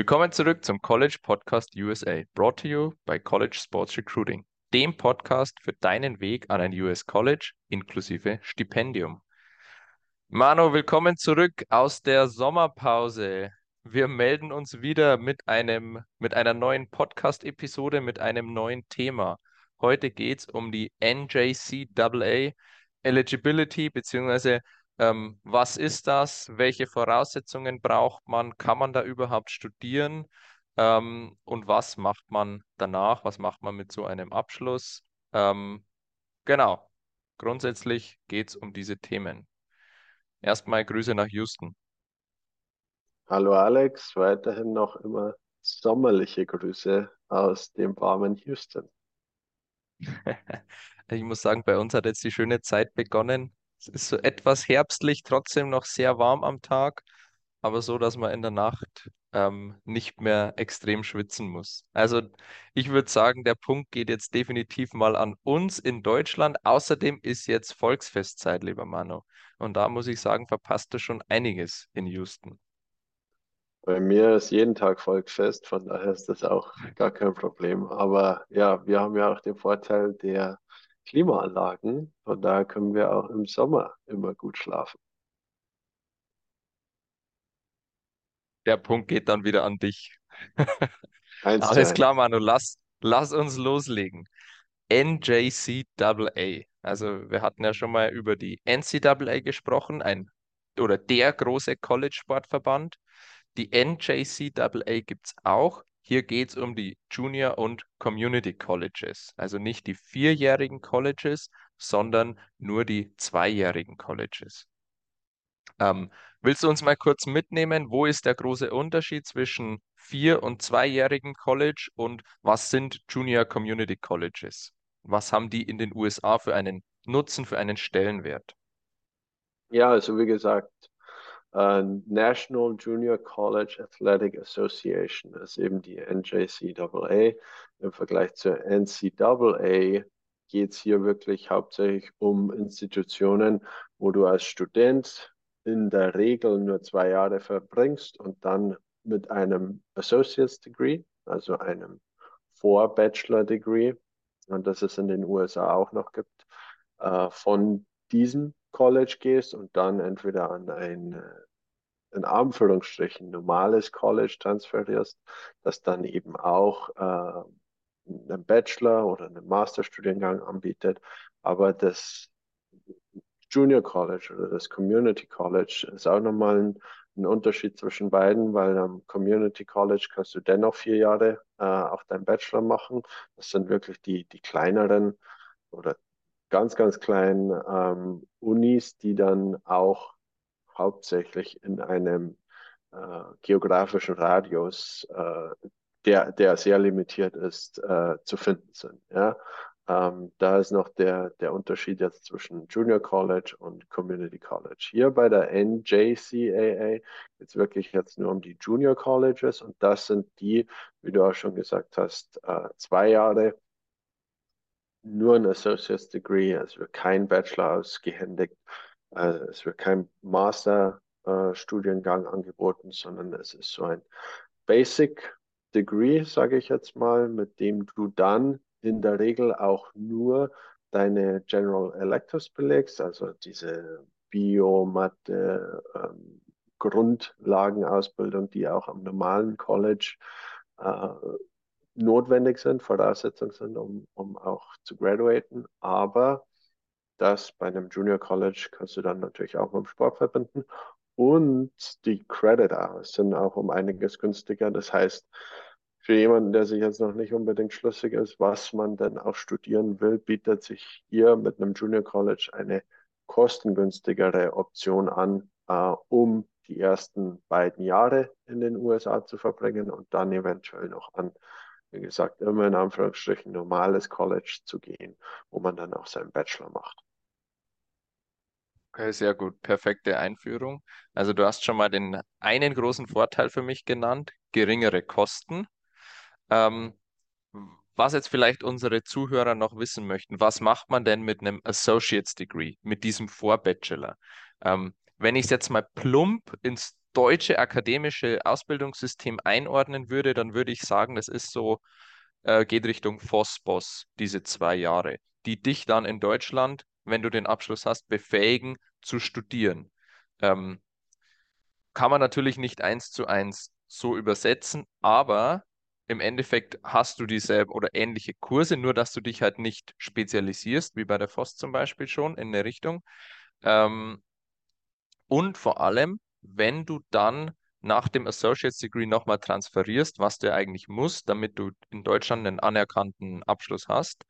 Willkommen zurück zum College Podcast USA, brought to you by College Sports Recruiting, dem Podcast für deinen Weg an ein US College inklusive Stipendium. Mano, willkommen zurück aus der Sommerpause. Wir melden uns wieder mit einem, mit einer neuen Podcast-Episode, mit einem neuen Thema. Heute geht es um die NJCAA Eligibility beziehungsweise ähm, was ist das? Welche Voraussetzungen braucht man? Kann man da überhaupt studieren? Ähm, und was macht man danach? Was macht man mit so einem Abschluss? Ähm, genau. Grundsätzlich geht es um diese Themen. Erstmal Grüße nach Houston. Hallo Alex, weiterhin noch immer sommerliche Grüße aus dem warmen Houston. Ich muss sagen, bei uns hat jetzt die schöne Zeit begonnen. Es ist so etwas herbstlich, trotzdem noch sehr warm am Tag, aber so, dass man in der Nacht ähm, nicht mehr extrem schwitzen muss. Also ich würde sagen, der Punkt geht jetzt definitiv mal an uns in Deutschland. Außerdem ist jetzt Volksfestzeit, lieber Manu. Und da muss ich sagen, verpasst du schon einiges in Houston. Bei mir ist jeden Tag Volksfest, von daher ist das auch gar kein Problem. Aber ja, wir haben ja auch den Vorteil der Klimaanlagen. Von daher können wir auch im Sommer immer gut schlafen. Der Punkt geht dann wieder an dich. Alles klar, Manu, lass, lass uns loslegen. NJCAA. Also wir hatten ja schon mal über die NCAA gesprochen, ein oder der große College-Sportverband. Die NJCAA gibt es auch. Hier geht es um die Junior- und Community Colleges, also nicht die vierjährigen Colleges, sondern nur die zweijährigen Colleges. Ähm, willst du uns mal kurz mitnehmen, wo ist der große Unterschied zwischen vier- und zweijährigen College und was sind Junior Community Colleges? Was haben die in den USA für einen Nutzen, für einen Stellenwert? Ja, also wie gesagt, National Junior College Athletic Association ist eben die NJCAA. Im Vergleich zur NCAA geht es hier wirklich hauptsächlich um Institutionen, wo du als Student in der Regel nur zwei Jahre verbringst und dann mit einem Associate's Degree, also einem Vor-Bachelor Degree, und das es in den USA auch noch gibt, äh, von diesem College gehst und dann entweder an ein, äh, in Anführungsstrichen, normales College transferierst, das dann eben auch äh, einen Bachelor oder einen Masterstudiengang anbietet. Aber das Junior College oder das Community College ist auch nochmal ein, ein Unterschied zwischen beiden, weil am Community College kannst du dennoch vier Jahre äh, auch deinen Bachelor machen. Das sind wirklich die, die kleineren oder ganz, ganz kleinen ähm, Unis, die dann auch hauptsächlich in einem äh, geografischen Radius, äh, der, der sehr limitiert ist, äh, zu finden sind. Ja? Ähm, da ist noch der, der Unterschied jetzt zwischen Junior College und Community College. Hier bei der NJCAA geht es wirklich jetzt nur um die Junior Colleges und das sind die, wie du auch schon gesagt hast, äh, zwei Jahre nur ein Associate's Degree, es wird kein Bachelor ausgehändigt, äh, es wird kein Master-Studiengang äh, angeboten, sondern es ist so ein Basic Degree, sage ich jetzt mal, mit dem du dann in der Regel auch nur deine General Electives belegst, also diese Biomathe, ähm, Grundlagenausbildung, die auch am normalen College äh, notwendig sind, Voraussetzungen sind, um, um auch zu graduaten. Aber das bei einem Junior College kannst du dann natürlich auch mit dem Sport verbinden. Und die Credit Hours sind auch um einiges günstiger. Das heißt, für jemanden, der sich jetzt noch nicht unbedingt schlüssig ist, was man denn auch studieren will, bietet sich hier mit einem Junior College eine kostengünstigere Option an, äh, um die ersten beiden Jahre in den USA zu verbringen und dann eventuell noch an wie gesagt, immer in Anführungsstrichen normales College zu gehen, wo man dann auch seinen Bachelor macht. Okay, sehr gut. Perfekte Einführung. Also du hast schon mal den einen großen Vorteil für mich genannt, geringere Kosten. Ähm, was jetzt vielleicht unsere Zuhörer noch wissen möchten, was macht man denn mit einem Associate's Degree, mit diesem Vorbachelor? Ähm, wenn ich es jetzt mal plump ins deutsche akademische Ausbildungssystem einordnen würde, dann würde ich sagen, das ist so, äh, geht Richtung FOSBOS, diese zwei Jahre, die dich dann in Deutschland, wenn du den Abschluss hast, befähigen zu studieren. Ähm, kann man natürlich nicht eins zu eins so übersetzen, aber im Endeffekt hast du dieselben oder ähnliche Kurse, nur dass du dich halt nicht spezialisierst, wie bei der FOS zum Beispiel schon in eine Richtung. Ähm, und vor allem, wenn du dann nach dem Associate's Degree nochmal transferierst, was du eigentlich musst, damit du in Deutschland einen anerkannten Abschluss hast,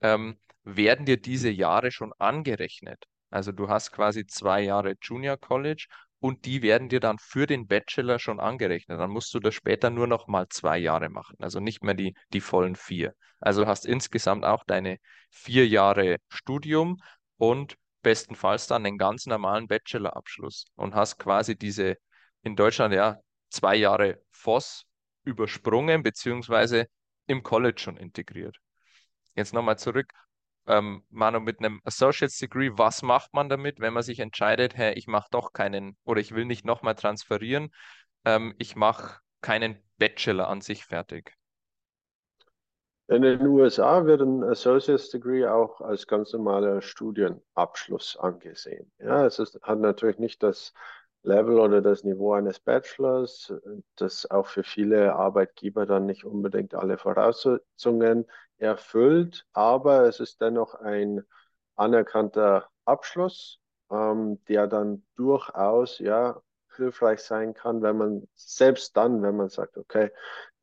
ähm, werden dir diese Jahre schon angerechnet. Also du hast quasi zwei Jahre Junior College und die werden dir dann für den Bachelor schon angerechnet. Dann musst du das später nur noch mal zwei Jahre machen, also nicht mehr die, die vollen vier. Also du hast insgesamt auch deine vier Jahre Studium und bestenfalls dann einen ganz normalen Bachelorabschluss und hast quasi diese in Deutschland ja zwei Jahre FOS übersprungen, beziehungsweise im College schon integriert. Jetzt nochmal zurück ähm, Manu, mit einem Associate's Degree, was macht man damit, wenn man sich entscheidet, hey, ich mache doch keinen oder ich will nicht nochmal transferieren, ähm, ich mache keinen Bachelor an sich fertig? In den USA wird ein Associate's Degree auch als ganz normaler Studienabschluss angesehen. Ja, es ist, hat natürlich nicht das Level oder das Niveau eines Bachelors, das auch für viele Arbeitgeber dann nicht unbedingt alle Voraussetzungen erfüllt, aber es ist dennoch ein anerkannter Abschluss, ähm, der dann durchaus ja hilfreich sein kann, wenn man selbst dann, wenn man sagt, okay,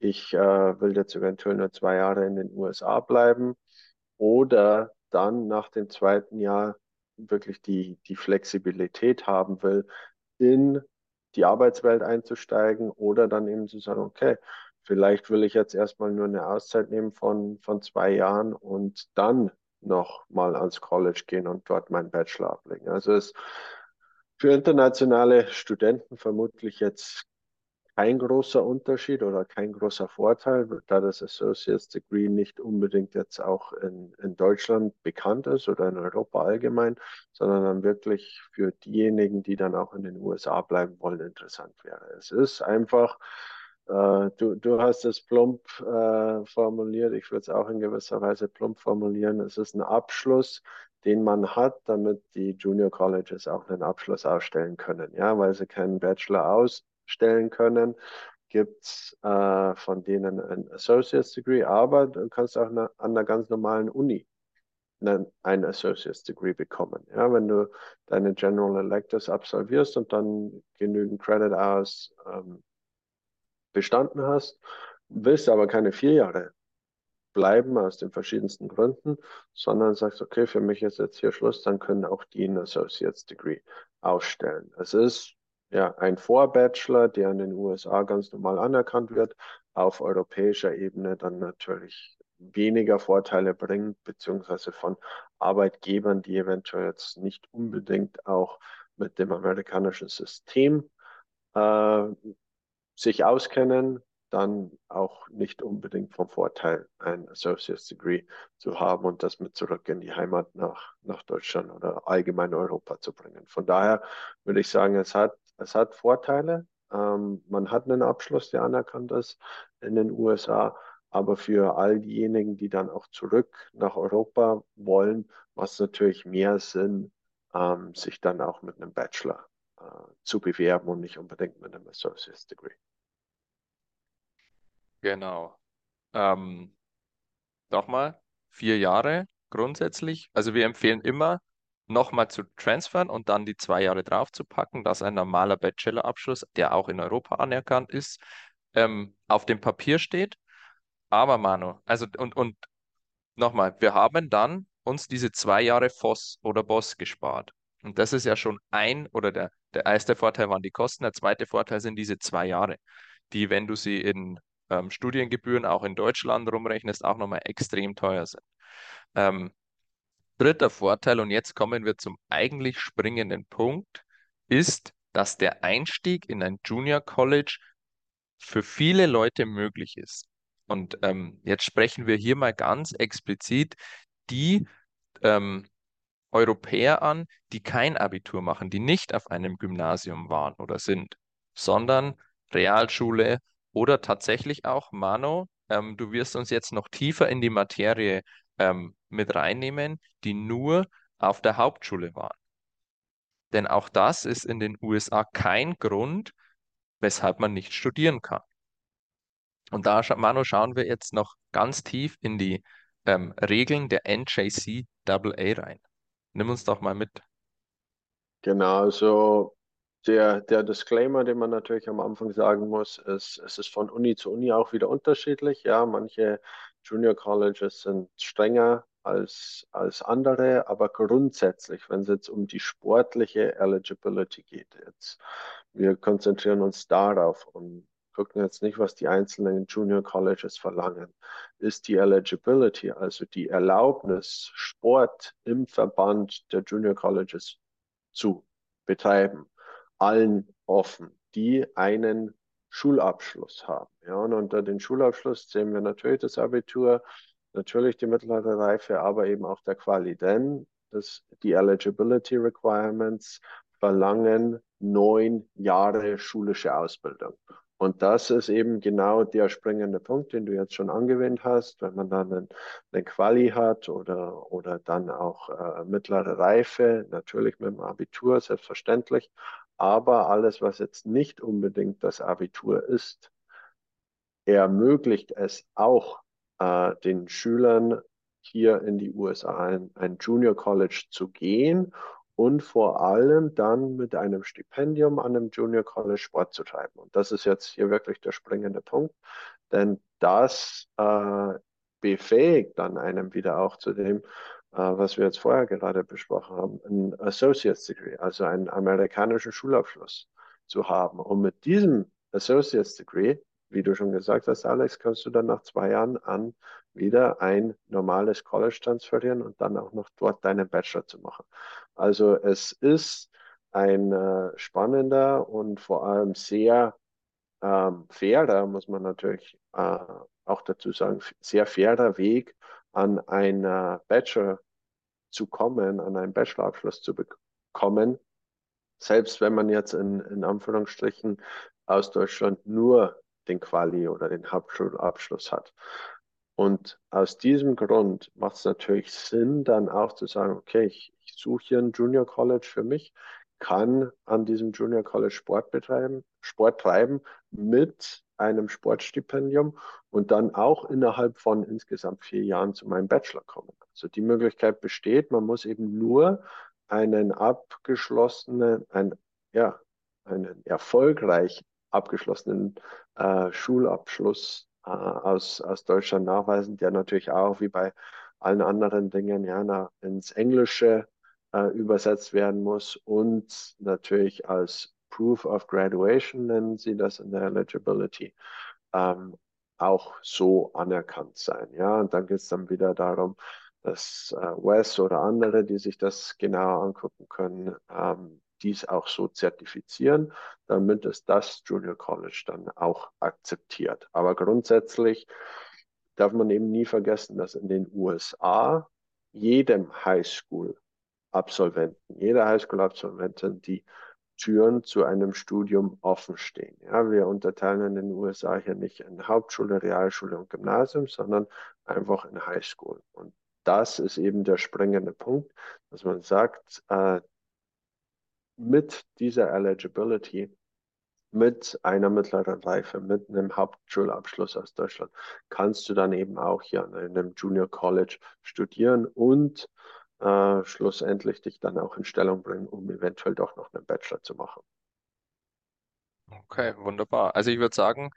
ich äh, will jetzt eventuell nur zwei Jahre in den USA bleiben oder dann nach dem zweiten Jahr wirklich die, die Flexibilität haben will, in die Arbeitswelt einzusteigen oder dann eben zu sagen, okay, vielleicht will ich jetzt erstmal nur eine Auszeit nehmen von, von zwei Jahren und dann noch mal ans College gehen und dort meinen Bachelor ablegen. Also es ist für internationale Studenten vermutlich jetzt kein großer Unterschied oder kein großer Vorteil, da das Associate's Degree nicht unbedingt jetzt auch in, in Deutschland bekannt ist oder in Europa allgemein, sondern dann wirklich für diejenigen, die dann auch in den USA bleiben wollen, interessant wäre. Es ist einfach, äh, du, du hast es plump äh, formuliert, ich würde es auch in gewisser Weise plump formulieren, es ist ein Abschluss, den man hat, damit die Junior Colleges auch einen Abschluss ausstellen können, ja, weil sie keinen Bachelor aus stellen können, gibt es äh, von denen ein Associate's Degree, aber du kannst auch eine, an einer ganz normalen Uni ein Associate's Degree bekommen. Ja, wenn du deine General Electives absolvierst und dann genügend Credit Hours ähm, bestanden hast, willst aber keine vier Jahre bleiben aus den verschiedensten Gründen, sondern sagst, okay, für mich ist jetzt hier Schluss, dann können auch die ein Associate's Degree ausstellen. Es ist ja, ein Vorbachelor, der in den USA ganz normal anerkannt wird, auf europäischer Ebene dann natürlich weniger Vorteile bringt, beziehungsweise von Arbeitgebern, die eventuell jetzt nicht unbedingt auch mit dem amerikanischen System äh, sich auskennen, dann auch nicht unbedingt vom Vorteil, ein Associate's Degree zu haben und das mit zurück in die Heimat nach, nach Deutschland oder allgemein Europa zu bringen. Von daher würde ich sagen, es hat, es hat Vorteile. Ähm, man hat einen Abschluss, der anerkannt ist in den USA, aber für all diejenigen, die dann auch zurück nach Europa wollen, macht es natürlich mehr Sinn, ähm, sich dann auch mit einem Bachelor äh, zu bewerben und nicht unbedingt mit einem Associate's Degree. Genau. Ähm, nochmal, vier Jahre grundsätzlich. Also wir empfehlen immer, nochmal zu transfern und dann die zwei Jahre draufzupacken, dass ein normaler Bachelorabschluss, der auch in Europa anerkannt ist, ähm, auf dem Papier steht. Aber Manu, also und, und nochmal, wir haben dann uns diese zwei Jahre FOS oder BOS gespart. Und das ist ja schon ein, oder der, der erste Vorteil waren die Kosten, der zweite Vorteil sind diese zwei Jahre, die, wenn du sie in ähm, Studiengebühren auch in Deutschland rumrechnest, auch nochmal extrem teuer sind. Ähm, dritter Vorteil, und jetzt kommen wir zum eigentlich springenden Punkt, ist, dass der Einstieg in ein Junior College für viele Leute möglich ist. Und ähm, jetzt sprechen wir hier mal ganz explizit die ähm, Europäer an, die kein Abitur machen, die nicht auf einem Gymnasium waren oder sind, sondern Realschule oder tatsächlich auch Mano. Ähm, du wirst uns jetzt noch tiefer in die Materie ähm, mit reinnehmen, die nur auf der Hauptschule waren. Denn auch das ist in den USA kein Grund, weshalb man nicht studieren kann. Und da, Manu, schauen wir jetzt noch ganz tief in die ähm, Regeln der NJCAA rein. Nimm uns doch mal mit. Genau, also der, der Disclaimer, den man natürlich am Anfang sagen muss, ist, es ist von Uni zu Uni auch wieder unterschiedlich. Ja, manche Junior Colleges sind strenger als, als andere, aber grundsätzlich, wenn es jetzt um die sportliche Eligibility geht, jetzt, wir konzentrieren uns darauf und gucken jetzt nicht, was die einzelnen Junior Colleges verlangen, ist die Eligibility, also die Erlaubnis, Sport im Verband der Junior Colleges zu betreiben, allen offen, die einen Schulabschluss haben. Ja, und unter den Schulabschluss sehen wir natürlich das Abitur, natürlich die mittlere Reife, aber eben auch der Quali, denn das, die Eligibility Requirements verlangen neun Jahre schulische Ausbildung. Und das ist eben genau der springende Punkt, den du jetzt schon angewähnt hast, wenn man dann einen Quali hat oder, oder dann auch äh, mittlere Reife, natürlich mit dem Abitur, selbstverständlich. Aber alles, was jetzt nicht unbedingt das Abitur ist, ermöglicht es auch äh, den Schülern hier in die USA ein, ein Junior College zu gehen und vor allem dann mit einem Stipendium an einem Junior College Sport zu treiben. Und das ist jetzt hier wirklich der springende Punkt, denn das äh, befähigt dann einem wieder auch zu dem, äh, was wir jetzt vorher gerade besprochen haben, ein Associate's Degree, also einen amerikanischen Schulabschluss zu haben. Und mit diesem Associate's Degree, wie du schon gesagt hast, Alex, kannst du dann nach zwei Jahren an wieder ein normales College transferieren und dann auch noch dort deinen Bachelor zu machen. Also es ist ein äh, spannender und vor allem sehr ähm, fairer, muss man natürlich äh, auch dazu sagen, sehr fairer Weg an einen Bachelor zu kommen, an einen Bachelorabschluss zu bekommen, selbst wenn man jetzt in, in Anführungsstrichen aus Deutschland nur den Quali oder den Hauptschulabschluss hat. Und aus diesem Grund macht es natürlich Sinn, dann auch zu sagen, okay, ich, ich suche hier ein Junior College für mich, kann an diesem Junior College Sport betreiben, Sport treiben mit einem Sportstipendium und dann auch innerhalb von insgesamt vier Jahren zu meinem Bachelor kommen. Also die Möglichkeit besteht, man muss eben nur einen abgeschlossenen, ein, ja, einen erfolgreich abgeschlossenen äh, Schulabschluss äh, aus, aus Deutschland nachweisen, der natürlich auch wie bei allen anderen Dingen ja na, ins Englische äh, übersetzt werden muss und natürlich als Proof of Graduation nennen sie das in der Eligibility ähm, auch so anerkannt sein. Ja, und dann geht es dann wieder darum, dass äh, Wes oder andere, die sich das genauer angucken können, ähm, dies auch so zertifizieren, damit es das Junior College dann auch akzeptiert. Aber grundsätzlich darf man eben nie vergessen, dass in den USA jedem Highschool-Absolventen, jeder Highschool-Absolventin die Türen zu einem Studium offen stehen. Ja, wir unterteilen in den USA hier nicht in Hauptschule, Realschule und Gymnasium, sondern einfach in Highschool. Und das ist eben der springende Punkt, dass man sagt, äh, mit dieser Eligibility, mit einer mittleren Reife, mit einem Hauptschulabschluss aus Deutschland, kannst du dann eben auch hier an einem Junior College studieren und äh, schlussendlich dich dann auch in Stellung bringen, um eventuell doch noch einen Bachelor zu machen. Okay, wunderbar. Also ich würde sagen,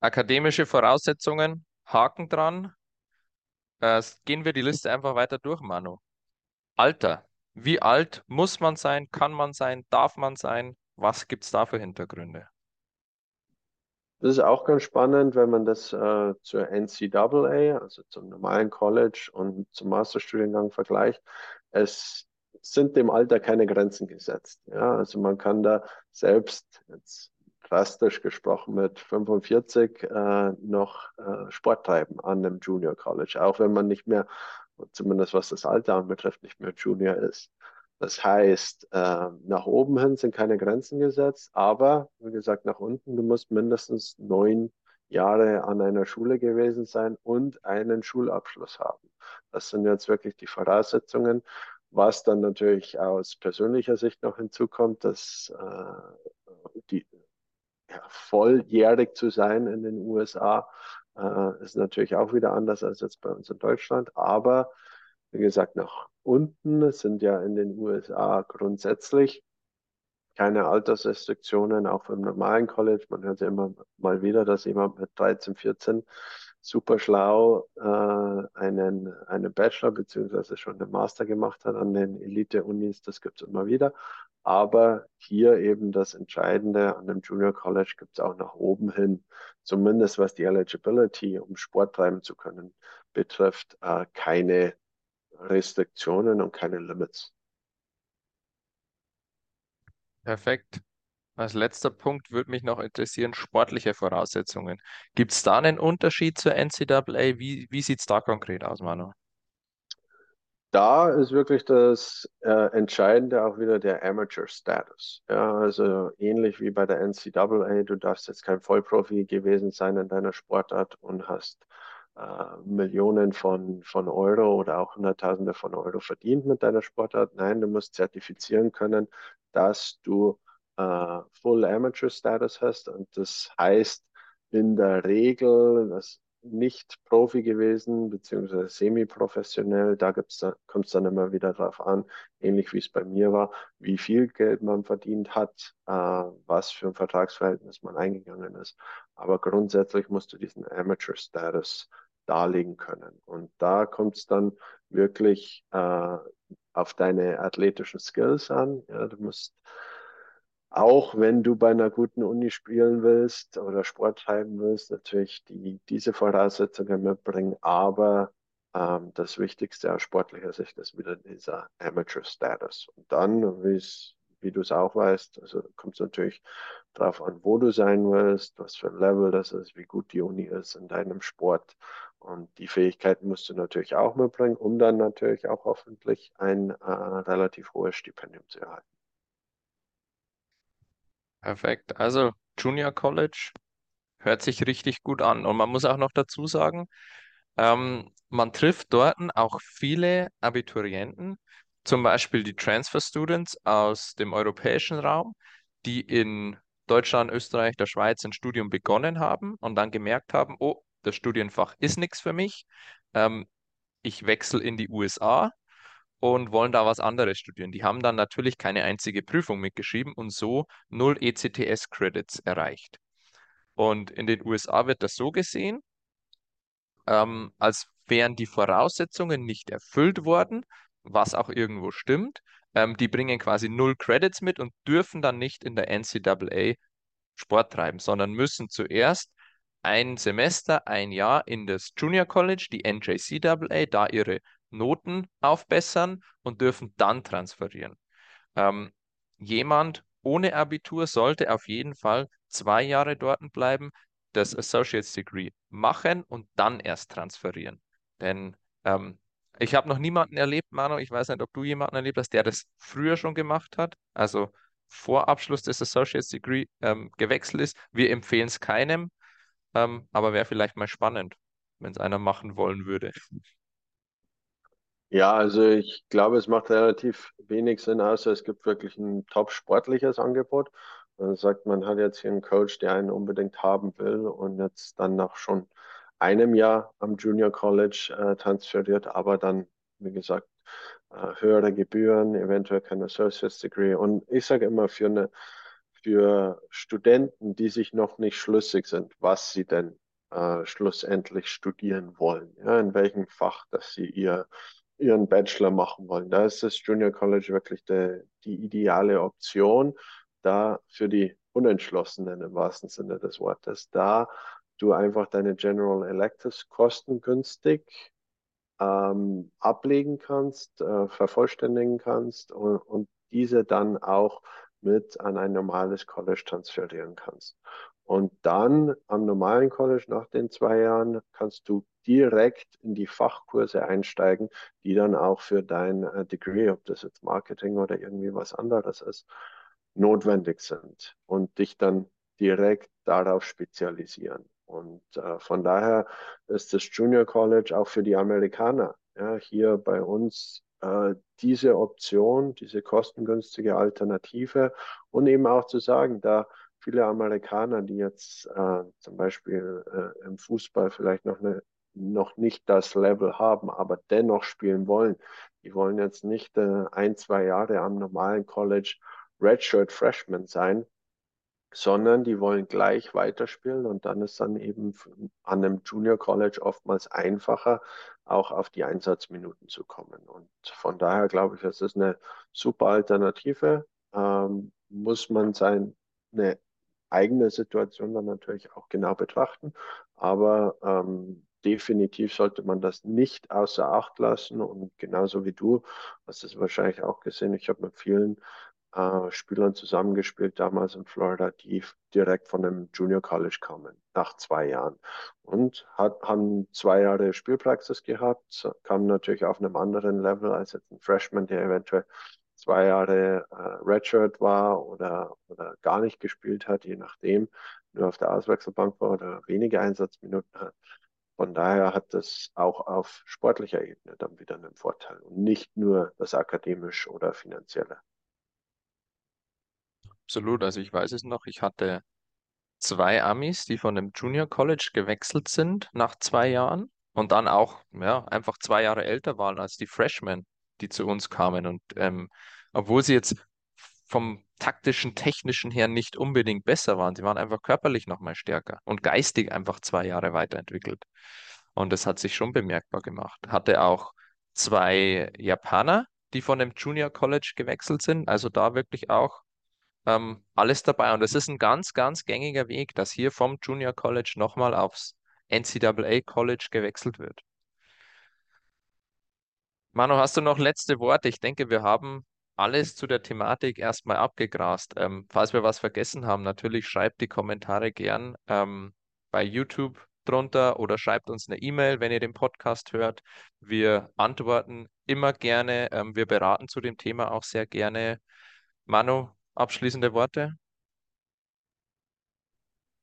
akademische Voraussetzungen, Haken dran. Äh, gehen wir die Liste einfach weiter durch, Manu. Alter. Wie alt muss man sein, kann man sein, darf man sein? Was gibt es da für Hintergründe? Das ist auch ganz spannend, wenn man das äh, zur NCAA, also zum normalen College und zum Masterstudiengang vergleicht. Es sind dem Alter keine Grenzen gesetzt. Ja, also man kann da selbst jetzt drastisch gesprochen mit 45 äh, noch äh, Sport treiben an einem Junior College, auch wenn man nicht mehr zumindest was das Alter anbetrifft, nicht mehr Junior ist. Das heißt, äh, nach oben hin sind keine Grenzen gesetzt, aber wie gesagt, nach unten, du musst mindestens neun Jahre an einer Schule gewesen sein und einen Schulabschluss haben. Das sind jetzt wirklich die Voraussetzungen. Was dann natürlich aus persönlicher Sicht noch hinzukommt, dass äh, die, ja, volljährig zu sein in den USA äh, ist natürlich auch wieder anders als jetzt bei uns in Deutschland. Aber wie gesagt, nach unten sind ja in den USA grundsätzlich keine Altersrestriktionen, auch im normalen College. Man hört ja immer mal wieder, dass jemand mit 13, 14 super schlau äh, einen, einen Bachelor beziehungsweise schon einen Master gemacht hat an den Elite-Unis. Das gibt es immer wieder. Aber hier eben das Entscheidende an dem Junior College gibt es auch nach oben hin, zumindest was die Eligibility, um Sport treiben zu können, betrifft, äh, keine Restriktionen und keine Limits. Perfekt. Als letzter Punkt würde mich noch interessieren, sportliche Voraussetzungen. Gibt es da einen Unterschied zur NCAA? Wie, wie sieht es da konkret aus, Manu? Da ist wirklich das äh, Entscheidende auch wieder der Amateur-Status. Ja, also ähnlich wie bei der NCAA, du darfst jetzt kein Vollprofi gewesen sein in deiner Sportart und hast äh, Millionen von, von Euro oder auch Hunderttausende von Euro verdient mit deiner Sportart. Nein, du musst zertifizieren können, dass du äh, Full Amateur Status hast. Und das heißt in der Regel, dass nicht Profi gewesen, beziehungsweise semi-professionell, da kommt es dann immer wieder darauf an, ähnlich wie es bei mir war, wie viel Geld man verdient hat, äh, was für ein Vertragsverhältnis man eingegangen ist. Aber grundsätzlich musst du diesen Amateur-Status darlegen können. Und da kommt es dann wirklich äh, auf deine athletischen Skills an. Ja, du musst auch wenn du bei einer guten Uni spielen willst oder Sport treiben willst, natürlich die, diese Voraussetzungen mitbringen. Aber ähm, das Wichtigste aus sportlicher Sicht ist wieder dieser Amateur-Status. Und dann, wie du es auch weißt, also kommt es natürlich darauf an, wo du sein willst, was für ein Level das ist, wie gut die Uni ist in deinem Sport. Und die Fähigkeiten musst du natürlich auch mitbringen, um dann natürlich auch hoffentlich ein äh, relativ hohes Stipendium zu erhalten. Perfekt. Also Junior College hört sich richtig gut an. Und man muss auch noch dazu sagen, ähm, man trifft dort auch viele Abiturienten, zum Beispiel die Transfer Students aus dem europäischen Raum, die in Deutschland, Österreich, der Schweiz ein Studium begonnen haben und dann gemerkt haben, oh, das Studienfach ist nichts für mich. Ähm, ich wechsle in die USA und wollen da was anderes studieren. Die haben dann natürlich keine einzige Prüfung mitgeschrieben und so null ECTS-Credits erreicht. Und in den USA wird das so gesehen, ähm, als wären die Voraussetzungen nicht erfüllt worden, was auch irgendwo stimmt. Ähm, die bringen quasi null Credits mit und dürfen dann nicht in der NCAA Sport treiben, sondern müssen zuerst ein Semester, ein Jahr in das Junior College, die NJCAA, da ihre Noten aufbessern und dürfen dann transferieren. Ähm, jemand ohne Abitur sollte auf jeden Fall zwei Jahre dort bleiben, das Associate's Degree machen und dann erst transferieren. Denn ähm, ich habe noch niemanden erlebt, Manu, ich weiß nicht, ob du jemanden erlebt hast, der das früher schon gemacht hat, also vor Abschluss des Associate's Degree ähm, gewechselt ist. Wir empfehlen es keinem, ähm, aber wäre vielleicht mal spannend, wenn es einer machen wollen würde. Ja, also ich glaube, es macht relativ wenig Sinn, außer es gibt wirklich ein top sportliches Angebot. Man sagt, man hat jetzt hier einen Coach, der einen unbedingt haben will und jetzt dann nach schon einem Jahr am Junior College äh, transferiert, aber dann, wie gesagt, äh, höhere Gebühren, eventuell kein Associate's Degree. Und ich sage immer, für eine, für Studenten, die sich noch nicht schlüssig sind, was sie denn äh, schlussendlich studieren wollen, ja, in welchem Fach, dass sie ihr ihren Bachelor machen wollen. Da ist das Junior College wirklich de, die ideale Option, da für die Unentschlossenen im wahrsten Sinne des Wortes, da du einfach deine General Electives kostengünstig ähm, ablegen kannst, äh, vervollständigen kannst und, und diese dann auch mit an ein normales College transferieren kannst. Und dann am normalen College nach den zwei Jahren kannst du direkt in die Fachkurse einsteigen, die dann auch für dein äh, Degree, ob das jetzt Marketing oder irgendwie was anderes ist, notwendig sind und dich dann direkt darauf spezialisieren. Und äh, von daher ist das Junior College auch für die Amerikaner ja, hier bei uns äh, diese Option, diese kostengünstige Alternative und eben auch zu sagen, da viele Amerikaner, die jetzt äh, zum Beispiel äh, im Fußball vielleicht noch, eine, noch nicht das Level haben, aber dennoch spielen wollen, die wollen jetzt nicht äh, ein, zwei Jahre am normalen College Redshirt Freshman sein, sondern die wollen gleich weiterspielen und dann ist dann eben an einem Junior College oftmals einfacher, auch auf die Einsatzminuten zu kommen. Und von daher glaube ich, es ist eine super Alternative. Ähm, muss man seine eigene Situation dann natürlich auch genau betrachten, aber ähm, definitiv sollte man das nicht außer Acht lassen und genauso wie du hast es wahrscheinlich auch gesehen. Ich habe mit vielen äh, Spielern zusammengespielt, damals in Florida, die direkt von dem Junior College kamen, nach zwei Jahren. Und hat, haben zwei Jahre Spielpraxis gehabt, kamen natürlich auf einem anderen Level als jetzt ein Freshman, der eventuell zwei Jahre äh, Redshirt war oder, oder gar nicht gespielt hat, je nachdem, nur auf der Auswechselbank war oder wenige Einsatzminuten hat. Von daher hat das auch auf sportlicher Ebene dann wieder einen Vorteil und nicht nur das akademisch oder finanzielle. Absolut. Also ich weiß es noch, ich hatte zwei Amis, die von dem Junior College gewechselt sind nach zwei Jahren und dann auch ja, einfach zwei Jahre älter waren als die Freshmen, die zu uns kamen. Und ähm, obwohl sie jetzt vom taktischen, technischen her nicht unbedingt besser waren, sie waren einfach körperlich nochmal stärker und geistig einfach zwei Jahre weiterentwickelt. Und das hat sich schon bemerkbar gemacht. Hatte auch zwei Japaner, die von dem Junior College gewechselt sind, also da wirklich auch ähm, alles dabei. Und es ist ein ganz, ganz gängiger Weg, dass hier vom Junior College nochmal aufs NCAA College gewechselt wird. Manu, hast du noch letzte Worte? Ich denke, wir haben alles zu der Thematik erstmal abgegrast. Ähm, falls wir was vergessen haben, natürlich schreibt die Kommentare gern ähm, bei YouTube drunter oder schreibt uns eine E-Mail, wenn ihr den Podcast hört. Wir antworten immer gerne. Ähm, wir beraten zu dem Thema auch sehr gerne. Manu, Abschließende Worte?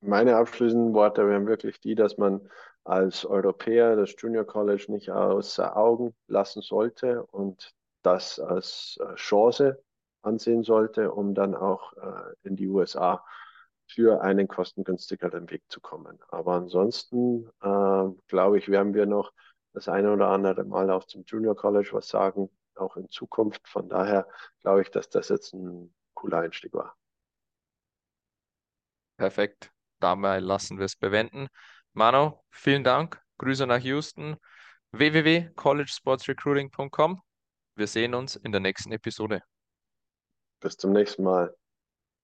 Meine abschließenden Worte wären wirklich die, dass man als Europäer das Junior College nicht außer Augen lassen sollte und das als äh, Chance ansehen sollte, um dann auch äh, in die USA für einen kostengünstigeren Weg zu kommen. Aber ansonsten äh, glaube ich, werden wir noch das eine oder andere Mal auch zum Junior College was sagen, auch in Zukunft. Von daher glaube ich, dass das jetzt ein cooler Einstieg war. Perfekt. Dabei lassen wir es bewenden. Mano, vielen Dank. Grüße nach Houston. www.collegesportsrecruiting.com. Wir sehen uns in der nächsten Episode. Bis zum nächsten Mal.